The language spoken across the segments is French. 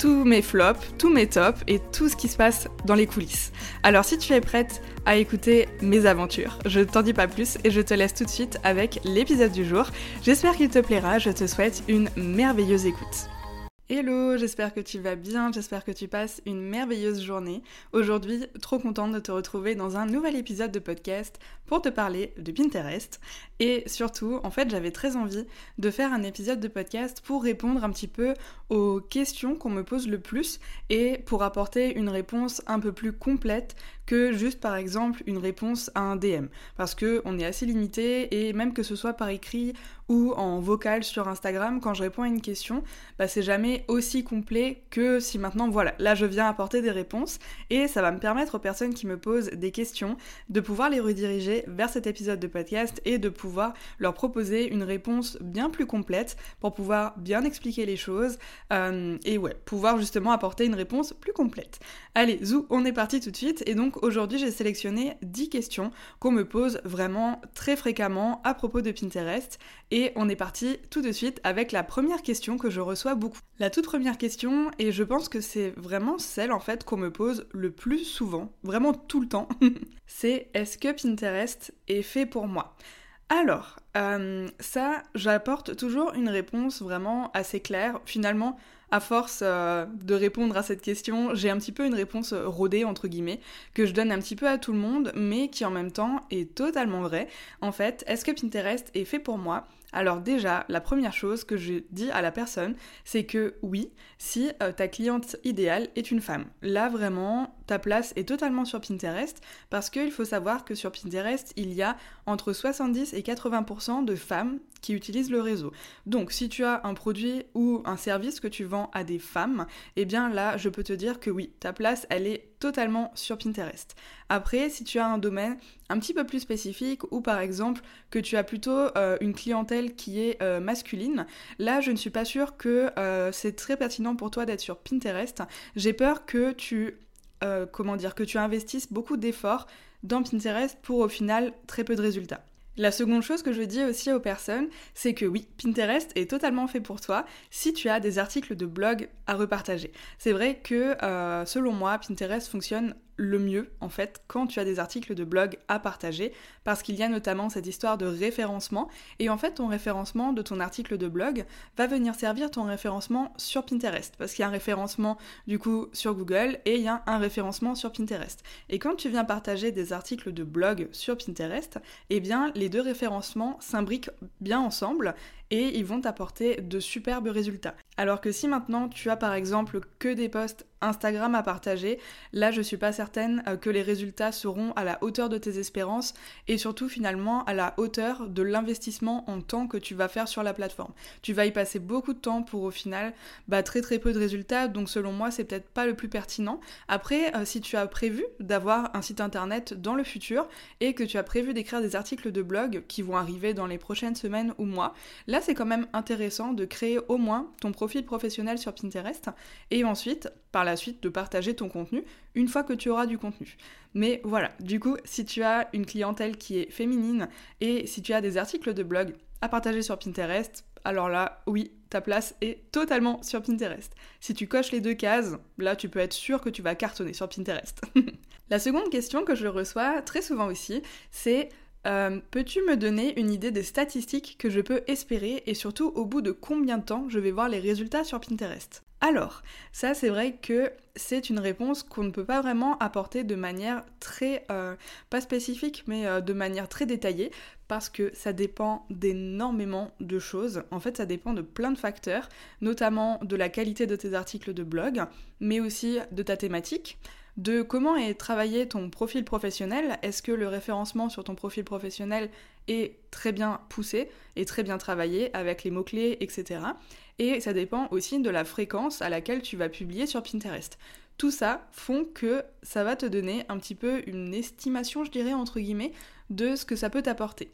tous mes flops, tous mes tops et tout ce qui se passe dans les coulisses. Alors si tu es prête à écouter mes aventures, je ne t'en dis pas plus et je te laisse tout de suite avec l'épisode du jour. J'espère qu'il te plaira, je te souhaite une merveilleuse écoute. Hello, j'espère que tu vas bien, j'espère que tu passes une merveilleuse journée. Aujourd'hui, trop contente de te retrouver dans un nouvel épisode de podcast pour te parler de Pinterest. Et surtout, en fait, j'avais très envie de faire un épisode de podcast pour répondre un petit peu aux questions qu'on me pose le plus et pour apporter une réponse un peu plus complète que juste par exemple une réponse à un DM. Parce que on est assez limité et même que ce soit par écrit ou en vocal sur Instagram, quand je réponds à une question, bah, c'est jamais aussi complet que si maintenant, voilà, là je viens apporter des réponses et ça va me permettre aux personnes qui me posent des questions de pouvoir les rediriger vers cet épisode de podcast et de pouvoir leur proposer une réponse bien plus complète pour pouvoir bien expliquer les choses euh, et ouais, pouvoir justement apporter une réponse plus complète. Allez, zou, on est parti tout de suite et donc aujourd'hui j'ai sélectionné 10 questions qu'on me pose vraiment très fréquemment à propos de Pinterest et on est parti tout de suite avec la première question que je reçois beaucoup. La toute première question, et je pense que c'est vraiment celle en fait qu'on me pose le plus souvent, vraiment tout le temps, c'est est-ce que Pinterest est fait pour moi? Alors, euh, ça, j'apporte toujours une réponse vraiment assez claire. Finalement, à force euh, de répondre à cette question, j'ai un petit peu une réponse rodée, entre guillemets, que je donne un petit peu à tout le monde, mais qui en même temps est totalement vraie. En fait, est-ce que Pinterest est fait pour moi? Alors déjà, la première chose que je dis à la personne, c'est que oui, si euh, ta cliente idéale est une femme, là vraiment, ta place est totalement sur Pinterest parce qu'il faut savoir que sur Pinterest, il y a entre 70 et 80% de femmes qui utilisent le réseau. Donc si tu as un produit ou un service que tu vends à des femmes, eh bien là, je peux te dire que oui, ta place, elle est totalement sur Pinterest. Après, si tu as un domaine un petit peu plus spécifique ou par exemple que tu as plutôt euh, une clientèle qui est euh, masculine, là je ne suis pas sûre que euh, c'est très pertinent pour toi d'être sur Pinterest. J'ai peur que tu comment dire que tu investisses beaucoup d'efforts dans Pinterest pour au final très peu de résultats. La seconde chose que je dis aussi aux personnes, c'est que oui, Pinterest est totalement fait pour toi si tu as des articles de blog à repartager. C'est vrai que selon moi, Pinterest fonctionne le mieux en fait quand tu as des articles de blog à partager parce qu'il y a notamment cette histoire de référencement et en fait ton référencement de ton article de blog va venir servir ton référencement sur Pinterest parce qu'il y a un référencement du coup sur Google et il y a un référencement sur Pinterest. Et quand tu viens partager des articles de blog sur Pinterest, eh bien les deux référencements s'imbriquent bien ensemble et ils vont t'apporter de superbes résultats. Alors que si maintenant tu as par exemple que des posts Instagram à partager, là je suis pas certaine euh, que les résultats seront à la hauteur de tes espérances et surtout finalement à la hauteur de l'investissement en temps que tu vas faire sur la plateforme. Tu vas y passer beaucoup de temps pour au final bah, très très peu de résultats donc selon moi c'est peut-être pas le plus pertinent. Après euh, si tu as prévu d'avoir un site internet dans le futur et que tu as prévu d'écrire des articles de blog qui vont arriver dans les prochaines semaines ou mois, là c'est quand même intéressant de créer au moins ton profil professionnel sur Pinterest et ensuite par la suite de partager ton contenu une fois que tu auras du contenu. Mais voilà, du coup, si tu as une clientèle qui est féminine et si tu as des articles de blog à partager sur Pinterest, alors là, oui, ta place est totalement sur Pinterest. Si tu coches les deux cases, là, tu peux être sûr que tu vas cartonner sur Pinterest. la seconde question que je reçois très souvent aussi, c'est euh, peux-tu me donner une idée des statistiques que je peux espérer et surtout au bout de combien de temps je vais voir les résultats sur Pinterest? Alors, ça c'est vrai que c'est une réponse qu'on ne peut pas vraiment apporter de manière très, euh, pas spécifique, mais euh, de manière très détaillée, parce que ça dépend d'énormément de choses. En fait, ça dépend de plein de facteurs, notamment de la qualité de tes articles de blog, mais aussi de ta thématique, de comment est travaillé ton profil professionnel. Est-ce que le référencement sur ton profil professionnel est très bien poussé et très bien travaillé avec les mots-clés, etc. Et ça dépend aussi de la fréquence à laquelle tu vas publier sur Pinterest. Tout ça font que ça va te donner un petit peu une estimation, je dirais, entre guillemets, de ce que ça peut t'apporter.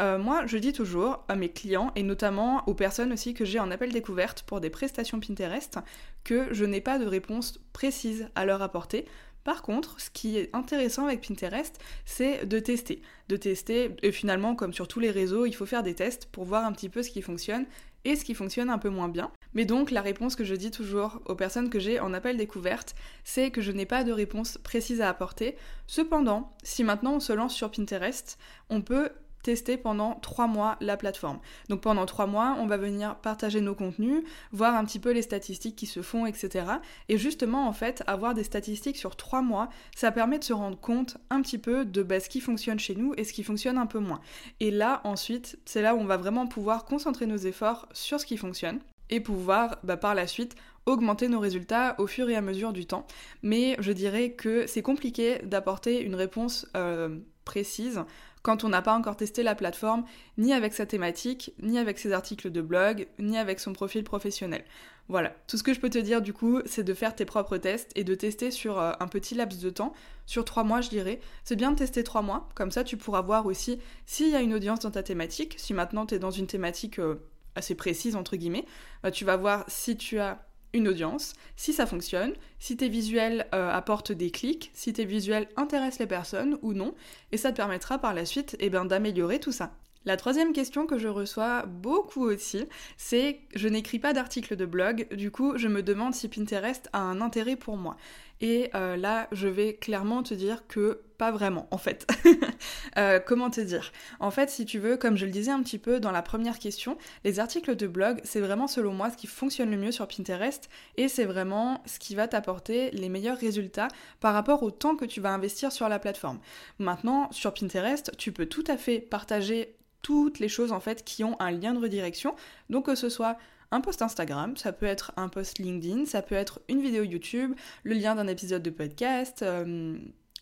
Euh, moi, je dis toujours à mes clients, et notamment aux personnes aussi que j'ai en appel découverte pour des prestations Pinterest, que je n'ai pas de réponse précise à leur apporter. Par contre, ce qui est intéressant avec Pinterest, c'est de tester. De tester, et finalement, comme sur tous les réseaux, il faut faire des tests pour voir un petit peu ce qui fonctionne et ce qui fonctionne un peu moins bien. Mais donc la réponse que je dis toujours aux personnes que j'ai en appel découverte, c'est que je n'ai pas de réponse précise à apporter. Cependant, si maintenant on se lance sur Pinterest, on peut tester pendant trois mois la plateforme. Donc pendant trois mois, on va venir partager nos contenus, voir un petit peu les statistiques qui se font, etc. Et justement, en fait, avoir des statistiques sur trois mois, ça permet de se rendre compte un petit peu de bah, ce qui fonctionne chez nous et ce qui fonctionne un peu moins. Et là, ensuite, c'est là où on va vraiment pouvoir concentrer nos efforts sur ce qui fonctionne et pouvoir bah, par la suite augmenter nos résultats au fur et à mesure du temps. Mais je dirais que c'est compliqué d'apporter une réponse euh, précise quand on n'a pas encore testé la plateforme, ni avec sa thématique, ni avec ses articles de blog, ni avec son profil professionnel. Voilà, tout ce que je peux te dire du coup, c'est de faire tes propres tests et de tester sur euh, un petit laps de temps, sur trois mois je dirais. C'est bien de tester trois mois, comme ça tu pourras voir aussi s'il y a une audience dans ta thématique. Si maintenant tu es dans une thématique euh, assez précise entre guillemets, bah, tu vas voir si tu as une audience, si ça fonctionne, si tes visuels euh, apportent des clics, si tes visuels intéressent les personnes ou non, et ça te permettra par la suite eh ben, d'améliorer tout ça. La troisième question que je reçois beaucoup aussi, c'est je n'écris pas d'article de blog, du coup je me demande si Pinterest a un intérêt pour moi. Et euh, là, je vais clairement te dire que pas vraiment, en fait. Euh, comment te dire? En fait, si tu veux, comme je le disais un petit peu dans la première question, les articles de blog, c'est vraiment selon moi ce qui fonctionne le mieux sur Pinterest et c'est vraiment ce qui va t'apporter les meilleurs résultats par rapport au temps que tu vas investir sur la plateforme. Maintenant, sur Pinterest, tu peux tout à fait partager toutes les choses en fait qui ont un lien de redirection. Donc que ce soit un post Instagram, ça peut être un post LinkedIn, ça peut être une vidéo YouTube, le lien d'un épisode de podcast. Euh,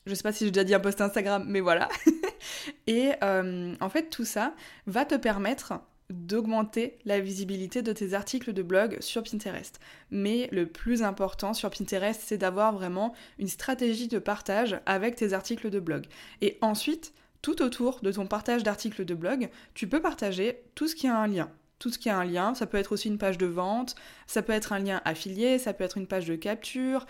je sais pas si j'ai déjà dit un post Instagram, mais voilà. Et euh, en fait, tout ça va te permettre d'augmenter la visibilité de tes articles de blog sur Pinterest. Mais le plus important sur Pinterest, c'est d'avoir vraiment une stratégie de partage avec tes articles de blog. Et ensuite, tout autour de ton partage d'articles de blog, tu peux partager tout ce qui a un lien. Tout ce qui a un lien, ça peut être aussi une page de vente, ça peut être un lien affilié, ça peut être une page de capture,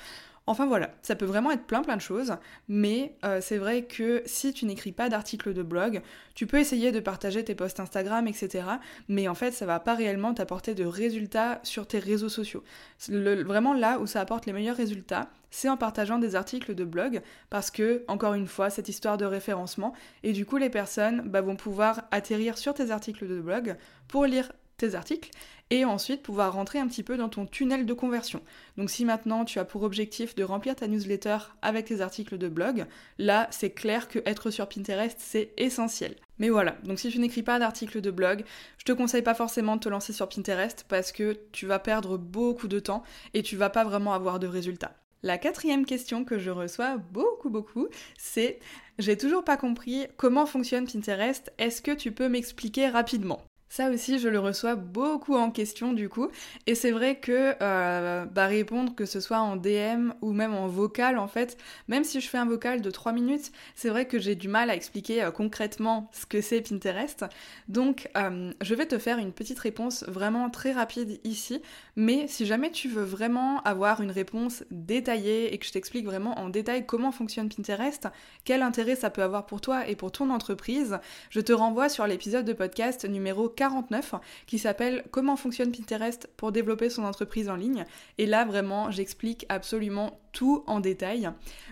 Enfin voilà, ça peut vraiment être plein plein de choses, mais euh, c'est vrai que si tu n'écris pas d'articles de blog, tu peux essayer de partager tes posts Instagram, etc. Mais en fait, ça va pas réellement t'apporter de résultats sur tes réseaux sociaux. vraiment là où ça apporte les meilleurs résultats, c'est en partageant des articles de blog, parce que, encore une fois, cette histoire de référencement, et du coup les personnes bah, vont pouvoir atterrir sur tes articles de blog pour lire tes articles et ensuite pouvoir rentrer un petit peu dans ton tunnel de conversion. Donc si maintenant tu as pour objectif de remplir ta newsletter avec tes articles de blog, là c'est clair que être sur Pinterest c'est essentiel. Mais voilà, donc si tu n'écris pas d'articles de blog, je te conseille pas forcément de te lancer sur Pinterest parce que tu vas perdre beaucoup de temps et tu vas pas vraiment avoir de résultats. La quatrième question que je reçois beaucoup beaucoup, c'est j'ai toujours pas compris comment fonctionne Pinterest, est-ce que tu peux m'expliquer rapidement? Ça aussi, je le reçois beaucoup en question du coup. Et c'est vrai que euh, bah, répondre, que ce soit en DM ou même en vocal, en fait, même si je fais un vocal de 3 minutes, c'est vrai que j'ai du mal à expliquer euh, concrètement ce que c'est Pinterest. Donc, euh, je vais te faire une petite réponse vraiment très rapide ici. Mais si jamais tu veux vraiment avoir une réponse détaillée et que je t'explique vraiment en détail comment fonctionne Pinterest, quel intérêt ça peut avoir pour toi et pour ton entreprise, je te renvoie sur l'épisode de podcast numéro 49 qui s'appelle Comment fonctionne Pinterest pour développer son entreprise en ligne. Et là, vraiment, j'explique absolument tout en détail.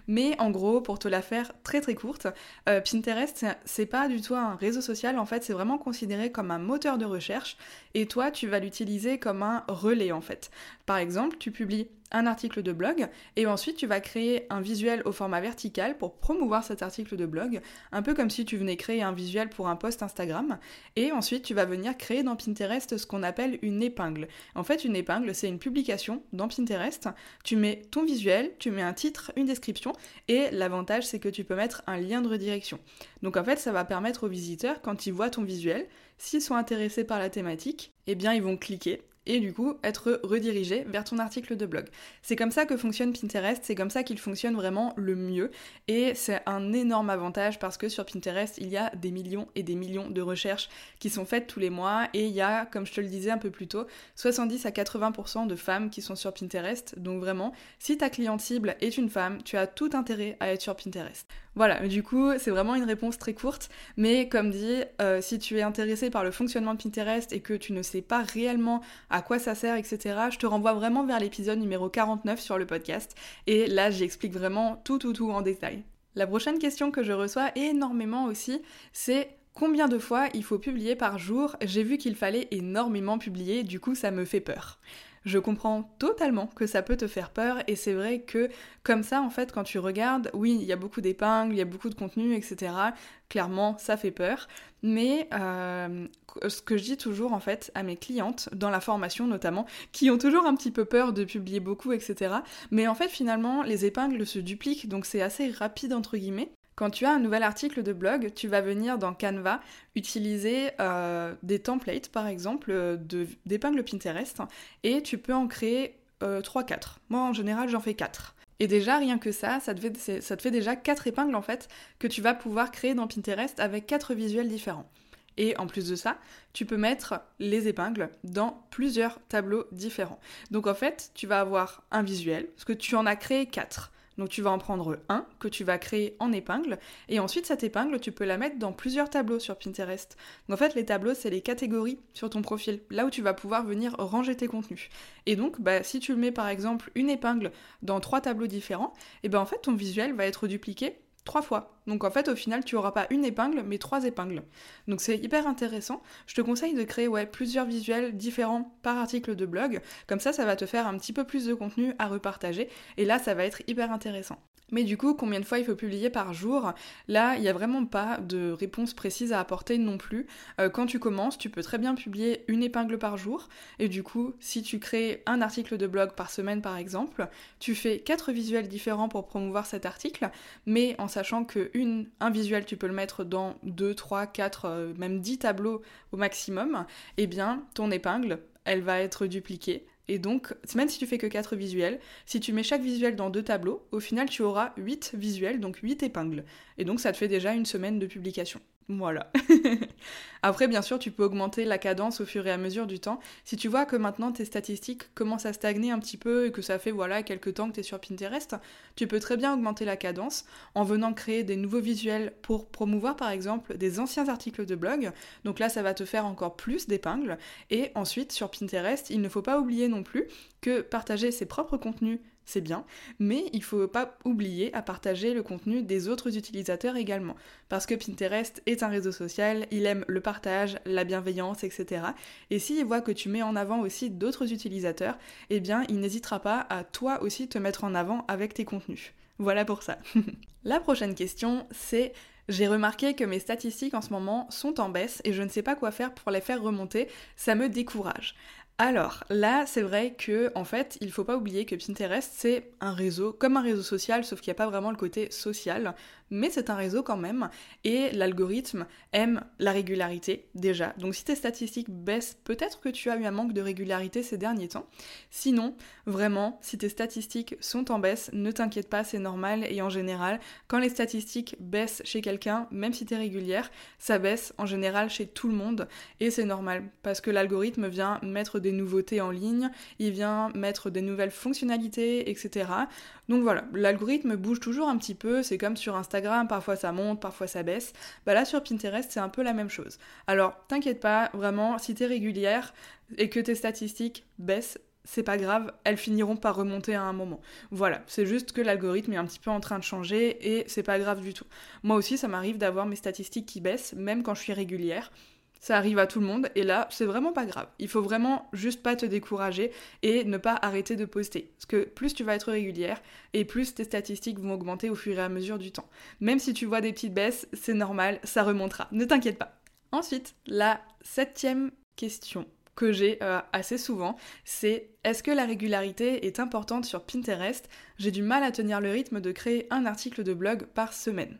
Mais en gros, pour te la faire très très courte, euh, Pinterest, c'est pas du tout un réseau social, en fait, c'est vraiment considéré comme un moteur de recherche et toi, tu vas l'utiliser comme un relais en fait. Par exemple, tu publies un article de blog et ensuite tu vas créer un visuel au format vertical pour promouvoir cet article de blog, un peu comme si tu venais créer un visuel pour un post Instagram et ensuite tu vas venir créer dans Pinterest ce qu'on appelle une épingle. En fait, une épingle, c'est une publication dans Pinterest, tu mets ton visuel, tu mets un titre, une description et l'avantage c'est que tu peux mettre un lien de redirection. Donc en fait, ça va permettre aux visiteurs quand ils voient ton visuel, s'ils sont intéressés par la thématique, eh bien ils vont cliquer et du coup être redirigé vers ton article de blog. C'est comme ça que fonctionne Pinterest, c'est comme ça qu'il fonctionne vraiment le mieux et c'est un énorme avantage parce que sur Pinterest il y a des millions et des millions de recherches qui sont faites tous les mois et il y a, comme je te le disais un peu plus tôt, 70 à 80% de femmes qui sont sur Pinterest. Donc vraiment, si ta cliente cible est une femme, tu as tout intérêt à être sur Pinterest. Voilà, du coup c'est vraiment une réponse très courte, mais comme dit, euh, si tu es intéressé par le fonctionnement de Pinterest et que tu ne sais pas réellement à quoi ça sert, etc., je te renvoie vraiment vers l'épisode numéro 49 sur le podcast. Et là, j'explique vraiment tout, tout, tout en détail. La prochaine question que je reçois énormément aussi, c'est combien de fois il faut publier par jour? J'ai vu qu'il fallait énormément publier, du coup ça me fait peur. Je comprends totalement que ça peut te faire peur et c'est vrai que comme ça en fait quand tu regardes, oui il y a beaucoup d'épingles, il y a beaucoup de contenu, etc. Clairement ça fait peur. Mais euh, ce que je dis toujours en fait à mes clientes, dans la formation notamment, qui ont toujours un petit peu peur de publier beaucoup, etc. Mais en fait finalement les épingles se dupliquent donc c'est assez rapide entre guillemets. Quand tu as un nouvel article de blog, tu vas venir dans Canva utiliser euh, des templates, par exemple, euh, d'épingles Pinterest, et tu peux en créer 3-4. Euh, Moi, en général, j'en fais 4. Et déjà, rien que ça, ça te, fait, déjà 4 épingles, en fait, que tu vas pouvoir créer dans Pinterest avec 4 visuels différents. Et en plus de ça, tu peux mettre les épingles dans plusieurs tableaux différents. Donc en fait, tu vas avoir un visuel, parce que tu en as créé 4. Donc tu vas en prendre un que tu vas créer en épingle et ensuite cette épingle tu peux la mettre dans plusieurs tableaux sur Pinterest. Donc en fait les tableaux c'est les catégories sur ton profil, là où tu vas pouvoir venir ranger tes contenus. Et donc bah, si tu mets par exemple une épingle dans trois tableaux différents, et ben en fait ton visuel va être dupliqué trois fois. Donc en fait, au final, tu auras pas une épingle, mais trois épingles. Donc c'est hyper intéressant. Je te conseille de créer ouais, plusieurs visuels différents par article de blog. Comme ça, ça va te faire un petit peu plus de contenu à repartager. Et là, ça va être hyper intéressant. Mais du coup, combien de fois il faut publier par jour? Là, il n'y a vraiment pas de réponse précise à apporter non plus. Euh, quand tu commences, tu peux très bien publier une épingle par jour. Et du coup, si tu crées un article de blog par semaine par exemple, tu fais quatre visuels différents pour promouvoir cet article, mais en sachant que un visuel, tu peux le mettre dans 2, 3, 4, même 10 tableaux au maximum, eh bien, ton épingle, elle va être dupliquée et donc, même si tu fais que 4 visuels, si tu mets chaque visuel dans deux tableaux, au final tu auras 8 visuels, donc 8 épingles. Et donc ça te fait déjà une semaine de publication. Voilà. Après, bien sûr, tu peux augmenter la cadence au fur et à mesure du temps. Si tu vois que maintenant tes statistiques commencent à stagner un petit peu et que ça fait voilà quelques temps que tu es sur Pinterest, tu peux très bien augmenter la cadence en venant créer des nouveaux visuels pour promouvoir par exemple des anciens articles de blog. Donc là, ça va te faire encore plus d'épingles. Et ensuite, sur Pinterest, il ne faut pas oublier non plus que partager ses propres contenus c'est bien, mais il faut pas oublier à partager le contenu des autres utilisateurs également, parce que Pinterest est un réseau social, il aime le partage, la bienveillance, etc. Et s'il voit que tu mets en avant aussi d'autres utilisateurs, eh bien il n'hésitera pas à toi aussi te mettre en avant avec tes contenus. Voilà pour ça. la prochaine question, c'est j'ai remarqué que mes statistiques en ce moment sont en baisse et je ne sais pas quoi faire pour les faire remonter, ça me décourage. Alors là, c'est vrai que en fait, il faut pas oublier que Pinterest c'est un réseau comme un réseau social, sauf qu'il n'y a pas vraiment le côté social mais c'est un réseau quand même, et l'algorithme aime la régularité déjà. Donc si tes statistiques baissent, peut-être que tu as eu un manque de régularité ces derniers temps. Sinon, vraiment, si tes statistiques sont en baisse, ne t'inquiète pas, c'est normal, et en général, quand les statistiques baissent chez quelqu'un, même si t'es régulière, ça baisse en général chez tout le monde, et c'est normal, parce que l'algorithme vient mettre des nouveautés en ligne, il vient mettre des nouvelles fonctionnalités, etc. Donc voilà, l'algorithme bouge toujours un petit peu, c'est comme sur Instagram, parfois ça monte, parfois ça baisse. Bah là sur Pinterest, c'est un peu la même chose. Alors, t'inquiète pas, vraiment, si t'es régulière et que tes statistiques baissent, c'est pas grave, elles finiront par remonter à un moment. Voilà, c'est juste que l'algorithme est un petit peu en train de changer et c'est pas grave du tout. Moi aussi, ça m'arrive d'avoir mes statistiques qui baissent, même quand je suis régulière. Ça arrive à tout le monde et là, c'est vraiment pas grave. Il faut vraiment juste pas te décourager et ne pas arrêter de poster. Parce que plus tu vas être régulière et plus tes statistiques vont augmenter au fur et à mesure du temps. Même si tu vois des petites baisses, c'est normal, ça remontera. Ne t'inquiète pas. Ensuite, la septième question que j'ai euh, assez souvent, c'est est-ce que la régularité est importante sur Pinterest? J'ai du mal à tenir le rythme de créer un article de blog par semaine.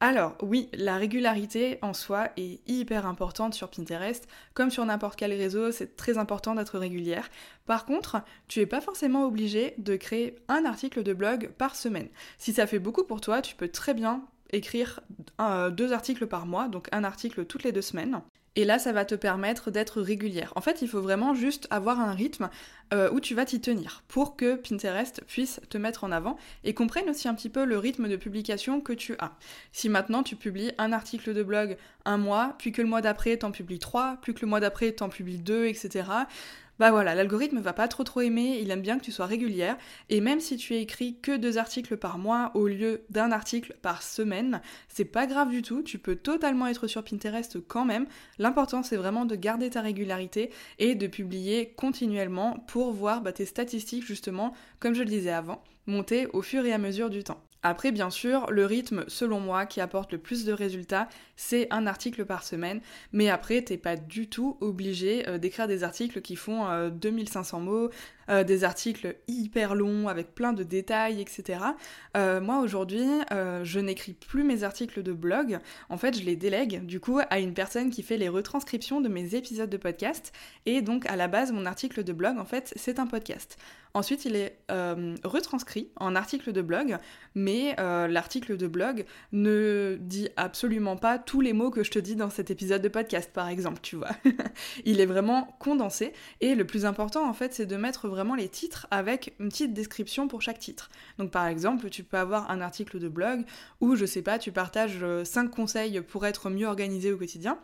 Alors oui, la régularité en soi est hyper importante sur Pinterest, comme sur n'importe quel réseau, c'est très important d'être régulière. Par contre, tu n'es pas forcément obligé de créer un article de blog par semaine. Si ça fait beaucoup pour toi, tu peux très bien écrire euh, deux articles par mois, donc un article toutes les deux semaines. Et là, ça va te permettre d'être régulière. En fait, il faut vraiment juste avoir un rythme euh, où tu vas t'y tenir pour que Pinterest puisse te mettre en avant et comprenne aussi un petit peu le rythme de publication que tu as. Si maintenant tu publies un article de blog un mois, puis que le mois d'après t'en publies trois, puis que le mois d'après t'en publies deux, etc bah voilà, l'algorithme va pas trop trop aimer, il aime bien que tu sois régulière, et même si tu écris que deux articles par mois au lieu d'un article par semaine, c'est pas grave du tout, tu peux totalement être sur Pinterest quand même. L'important c'est vraiment de garder ta régularité et de publier continuellement pour voir bah, tes statistiques justement, comme je le disais avant, monter au fur et à mesure du temps. Après, bien sûr, le rythme, selon moi, qui apporte le plus de résultats, c'est un article par semaine. Mais après, t'es pas du tout obligé euh, d'écrire des articles qui font 2500 euh, mots, euh, des articles hyper longs avec plein de détails, etc. Euh, moi aujourd'hui, euh, je n'écris plus mes articles de blog. En fait, je les délègue du coup à une personne qui fait les retranscriptions de mes épisodes de podcast. Et donc à la base, mon article de blog, en fait, c'est un podcast. Ensuite, il est retranscrit en article de blog, mais l'article de blog ne dit absolument pas tous les mots que je te dis dans cet épisode de podcast, par exemple, tu vois. il est vraiment condensé. Et le plus important, en fait, c'est de mettre vraiment les titres avec une petite description pour chaque titre. Donc par exemple, tu peux avoir un article de blog où, je sais pas, tu partages 5 euh, conseils pour être mieux organisé au quotidien.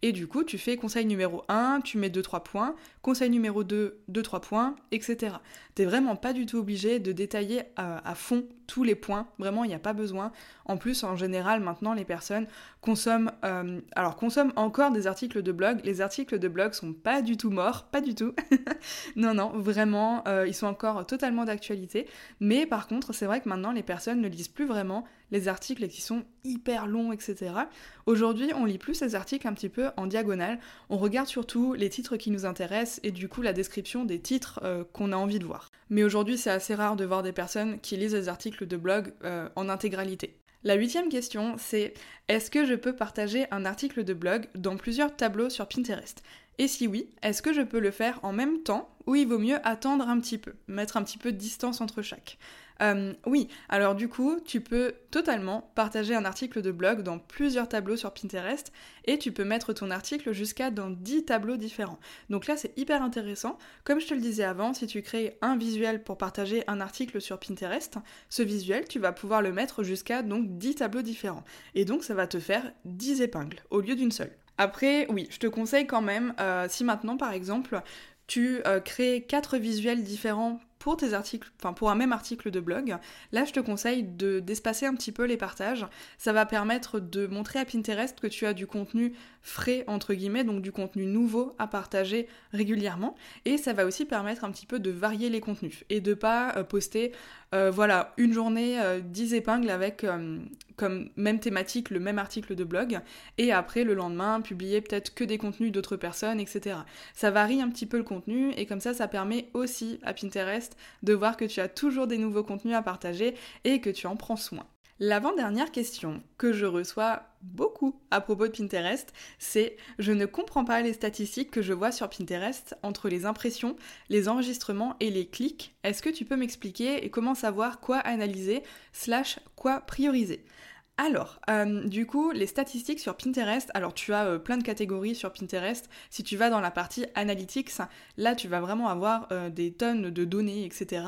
Et du coup, tu fais conseil numéro 1, tu mets 2-3 points, conseil numéro 2, 2-3 points, etc. T'es vraiment pas du tout obligé de détailler à, fond tous les points, vraiment il n'y a pas besoin. En plus, en général, maintenant, les personnes consomment, euh, alors consomment encore des articles de blog. Les articles de blog sont pas du tout morts, pas du tout. non, non, vraiment, euh, ils sont encore totalement d'actualité. Mais par contre, c'est vrai que maintenant, les personnes ne lisent plus vraiment les articles qui sont hyper longs, etc. Aujourd'hui, on lit plus ces articles un petit peu en diagonale. On regarde surtout les titres qui nous intéressent et du coup la description des titres euh, qu'on a envie de voir. Mais aujourd'hui, c'est assez rare de voir des personnes qui lisent des articles de blog euh, en intégralité. La huitième question, c'est est-ce que je peux partager un article de blog dans plusieurs tableaux sur Pinterest? Et si oui, est-ce que je peux le faire en même temps ou il vaut mieux attendre un petit peu, mettre un petit peu de distance entre chaque? Euh, oui, alors du coup, tu peux totalement partager un article de blog dans plusieurs tableaux sur Pinterest et tu peux mettre ton article jusqu'à dans 10 tableaux différents. Donc là, c'est hyper intéressant. Comme je te le disais avant, si tu crées un visuel pour partager un article sur Pinterest, ce visuel, tu vas pouvoir le mettre jusqu'à donc 10 tableaux différents. Et donc, ça va te faire 10 épingles au lieu d'une seule. Après, oui, je te conseille quand même, euh, si maintenant par exemple tu euh, crées quatre visuels différents pour tes articles, enfin pour un même article de blog, là je te conseille de d'espacer un petit peu les partages. Ça va permettre de montrer à Pinterest que tu as du contenu frais entre guillemets, donc du contenu nouveau à partager régulièrement. Et ça va aussi permettre un petit peu de varier les contenus et de pas euh, poster euh, voilà une journée 10 euh, épingles avec comme même thématique le même article de blog et après le lendemain publier peut-être que des contenus d'autres personnes, etc. Ça varie un petit peu le contenu et comme ça ça permet aussi à Pinterest de voir que tu as toujours des nouveaux contenus à partager et que tu en prends soin. L'avant-dernière question que je reçois beaucoup à propos de Pinterest, c'est je ne comprends pas les statistiques que je vois sur Pinterest entre les impressions, les enregistrements et les clics. Est-ce que tu peux m'expliquer et comment savoir quoi analyser slash quoi prioriser? Alors, euh, du coup, les statistiques sur Pinterest, alors tu as euh, plein de catégories sur Pinterest. Si tu vas dans la partie analytics, là tu vas vraiment avoir euh, des tonnes de données, etc.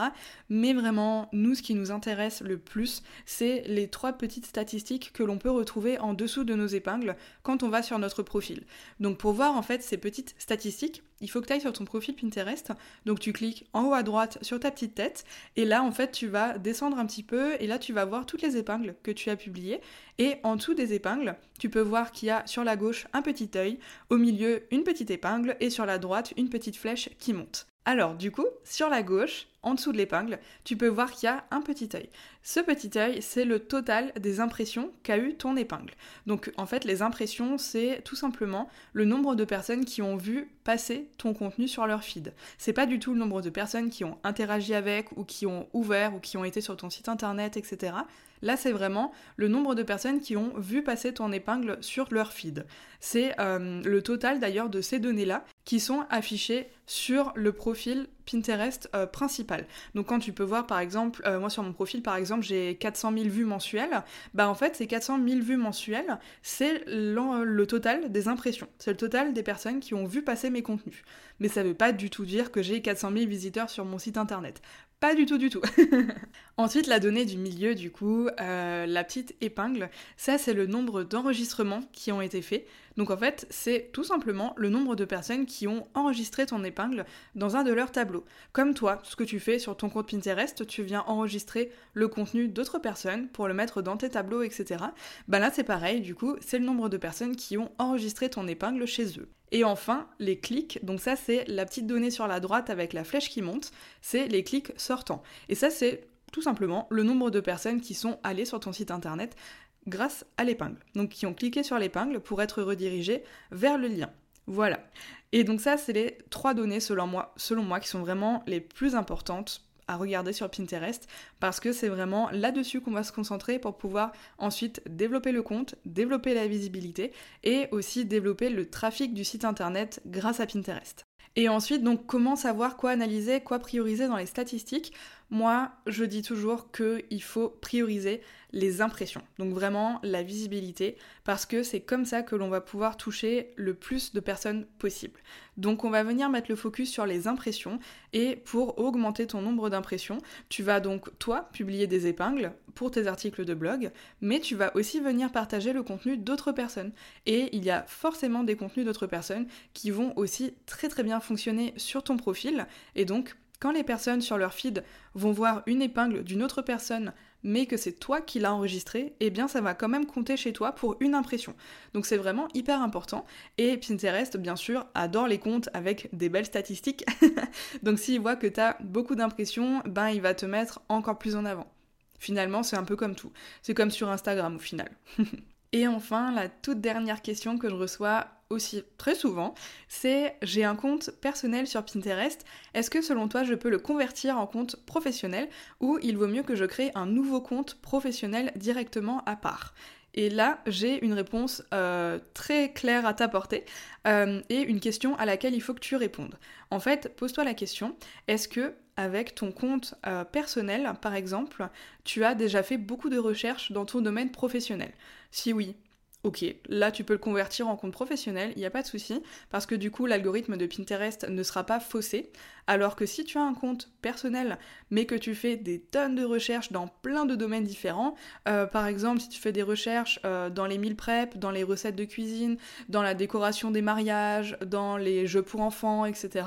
Mais vraiment, nous, ce qui nous intéresse le plus, c'est les trois petites statistiques que l'on peut retrouver en dessous de nos épingles quand on va sur notre profil. Donc pour voir en fait ces petites statistiques, il faut que tu ailles sur ton profil Pinterest. Donc tu cliques en haut à droite sur ta petite tête. Et là en fait tu vas descendre un petit peu. Et là tu vas voir toutes les épingles que tu as publiées. Et en dessous des épingles, tu peux voir qu'il y a sur la gauche un petit œil, au milieu une petite épingle. Et sur la droite une petite flèche qui monte. Alors du coup, sur la gauche, en dessous de l'épingle, tu peux voir qu'il y a un petit œil. Ce petit œil, c'est le total des impressions qu'a eu ton épingle. Donc en fait, les impressions, c'est tout simplement le nombre de personnes qui ont vu passer ton contenu sur leur feed. C'est pas du tout le nombre de personnes qui ont interagi avec ou qui ont ouvert ou qui ont été sur ton site internet, etc. Là, c'est vraiment le nombre de personnes qui ont vu passer ton épingle sur leur feed. C'est euh, le total d'ailleurs de ces données-là qui sont affichées sur le profil Pinterest euh, principal. Donc quand tu peux voir par exemple, euh, moi sur mon profil par exemple j'ai 400 000 vues mensuelles, bah en fait ces 400 000 vues mensuelles c'est le total des impressions, c'est le total des personnes qui ont vu passer mes contenus. Mais ça veut pas du tout dire que j'ai 400 000 visiteurs sur mon site internet. Pas du tout, du tout. Ensuite, la donnée du milieu, du coup, euh, la petite épingle, ça c'est le nombre d'enregistrements qui ont été faits. Donc en fait, c'est tout simplement le nombre de personnes qui ont enregistré ton épingle dans un de leurs tableaux. Comme toi, ce que tu fais sur ton compte Pinterest, tu viens enregistrer le contenu d'autres personnes pour le mettre dans tes tableaux, etc. Bah là c'est pareil, du coup, c'est le nombre de personnes qui ont enregistré ton épingle chez eux. Et enfin, les clics, donc ça c'est la petite donnée sur la droite avec la flèche qui monte, c'est les clics sortants. Et ça c'est tout simplement le nombre de personnes qui sont allées sur ton site internet grâce à l'épingle. Donc qui ont cliqué sur l'épingle pour être redirigés vers le lien. Voilà. Et donc ça, c'est les trois données selon moi, selon moi qui sont vraiment les plus importantes à regarder sur Pinterest parce que c'est vraiment là-dessus qu'on va se concentrer pour pouvoir ensuite développer le compte, développer la visibilité et aussi développer le trafic du site internet grâce à Pinterest. Et ensuite, donc, comment savoir quoi analyser, quoi prioriser dans les statistiques? Moi, je dis toujours qu'il faut prioriser les impressions, donc vraiment la visibilité, parce que c'est comme ça que l'on va pouvoir toucher le plus de personnes possible. Donc on va venir mettre le focus sur les impressions, et pour augmenter ton nombre d'impressions, tu vas donc, toi, publier des épingles pour tes articles de blog, mais tu vas aussi venir partager le contenu d'autres personnes. Et il y a forcément des contenus d'autres personnes qui vont aussi très très bien fonctionner sur ton profil, et donc quand les personnes sur leur feed vont voir une épingle d'une autre personne, mais que c'est toi qui l'as enregistré, eh bien ça va quand même compter chez toi pour une impression. Donc c'est vraiment hyper important. Et Pinterest, bien sûr, adore les comptes avec des belles statistiques. Donc s'il voit que tu as beaucoup d'impressions, ben il va te mettre encore plus en avant. Finalement, c'est un peu comme tout. C'est comme sur Instagram au final. Et enfin, la toute dernière question que je reçois aussi très souvent, c'est j'ai un compte personnel sur Pinterest, est-ce que selon toi je peux le convertir en compte professionnel ou il vaut mieux que je crée un nouveau compte professionnel directement à part? Et là, j'ai une réponse euh, très claire à t'apporter euh, et une question à laquelle il faut que tu répondes. En fait, pose-toi la question est-ce que avec ton compte euh, personnel, par exemple, tu as déjà fait beaucoup de recherches dans ton domaine professionnel? Si oui, Ok, là tu peux le convertir en compte professionnel, il n'y a pas de souci, parce que du coup l'algorithme de Pinterest ne sera pas faussé, alors que si tu as un compte personnel, mais que tu fais des tonnes de recherches dans plein de domaines différents, euh, par exemple si tu fais des recherches euh, dans les meal prep, dans les recettes de cuisine, dans la décoration des mariages, dans les jeux pour enfants, etc.,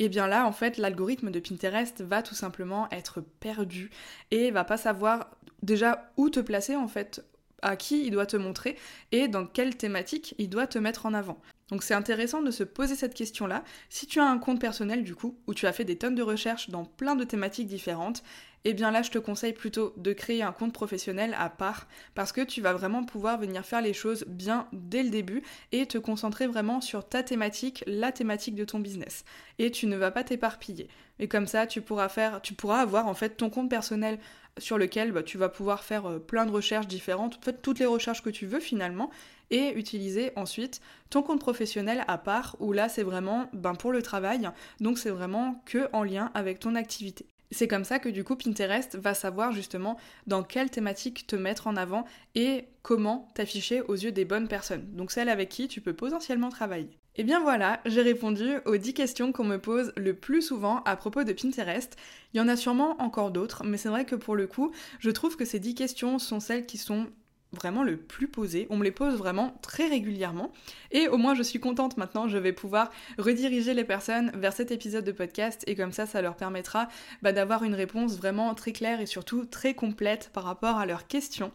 et eh bien là, en fait, l'algorithme de Pinterest va tout simplement être perdu et va pas savoir déjà où te placer en fait à qui il doit te montrer et dans quelle thématique il doit te mettre en avant. Donc c'est intéressant de se poser cette question-là. Si tu as un compte personnel du coup, où tu as fait des tonnes de recherches dans plein de thématiques différentes, eh bien là je te conseille plutôt de créer un compte professionnel à part parce que tu vas vraiment pouvoir venir faire les choses bien dès le début et te concentrer vraiment sur ta thématique, la thématique de ton business. Et tu ne vas pas t'éparpiller. Et comme ça, tu pourras faire, tu pourras avoir en fait ton compte personnel sur lequel bah, tu vas pouvoir faire euh, plein de recherches différentes, en toutes les recherches que tu veux finalement, et utiliser ensuite ton compte professionnel à part, où là c'est vraiment ben, pour le travail, donc c'est vraiment que en lien avec ton activité. C'est comme ça que du coup Pinterest va savoir justement dans quelle thématique te mettre en avant et comment t'afficher aux yeux des bonnes personnes. Donc celles avec qui tu peux potentiellement travailler. Et eh bien voilà, j'ai répondu aux 10 questions qu'on me pose le plus souvent à propos de Pinterest. Il y en a sûrement encore d'autres, mais c'est vrai que pour le coup, je trouve que ces 10 questions sont celles qui sont vraiment le plus posé. On me les pose vraiment très régulièrement. Et au moins, je suis contente maintenant. Je vais pouvoir rediriger les personnes vers cet épisode de podcast. Et comme ça, ça leur permettra bah, d'avoir une réponse vraiment très claire et surtout très complète par rapport à leurs questions.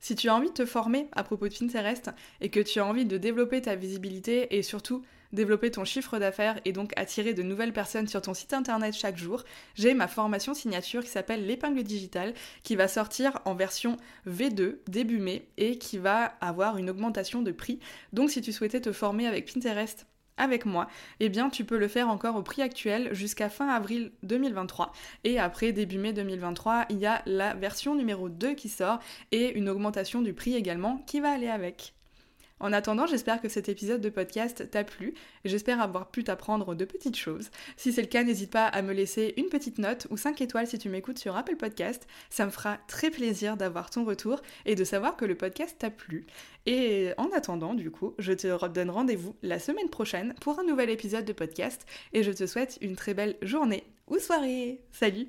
Si tu as envie de te former à propos de Pinterest et que tu as envie de développer ta visibilité et surtout développer ton chiffre d'affaires et donc attirer de nouvelles personnes sur ton site internet chaque jour, j'ai ma formation signature qui s'appelle l'épingle digitale qui va sortir en version V2 début mai et qui va avoir une augmentation de prix. Donc si tu souhaitais te former avec Pinterest avec moi, eh bien tu peux le faire encore au prix actuel jusqu'à fin avril 2023 et après début mai 2023, il y a la version numéro 2 qui sort et une augmentation du prix également qui va aller avec. En attendant, j'espère que cet épisode de podcast t'a plu j'espère avoir pu t'apprendre de petites choses. Si c'est le cas, n'hésite pas à me laisser une petite note ou 5 étoiles si tu m'écoutes sur Apple Podcast. Ça me fera très plaisir d'avoir ton retour et de savoir que le podcast t'a plu. Et en attendant, du coup, je te donne rendez-vous la semaine prochaine pour un nouvel épisode de podcast et je te souhaite une très belle journée ou soirée. Salut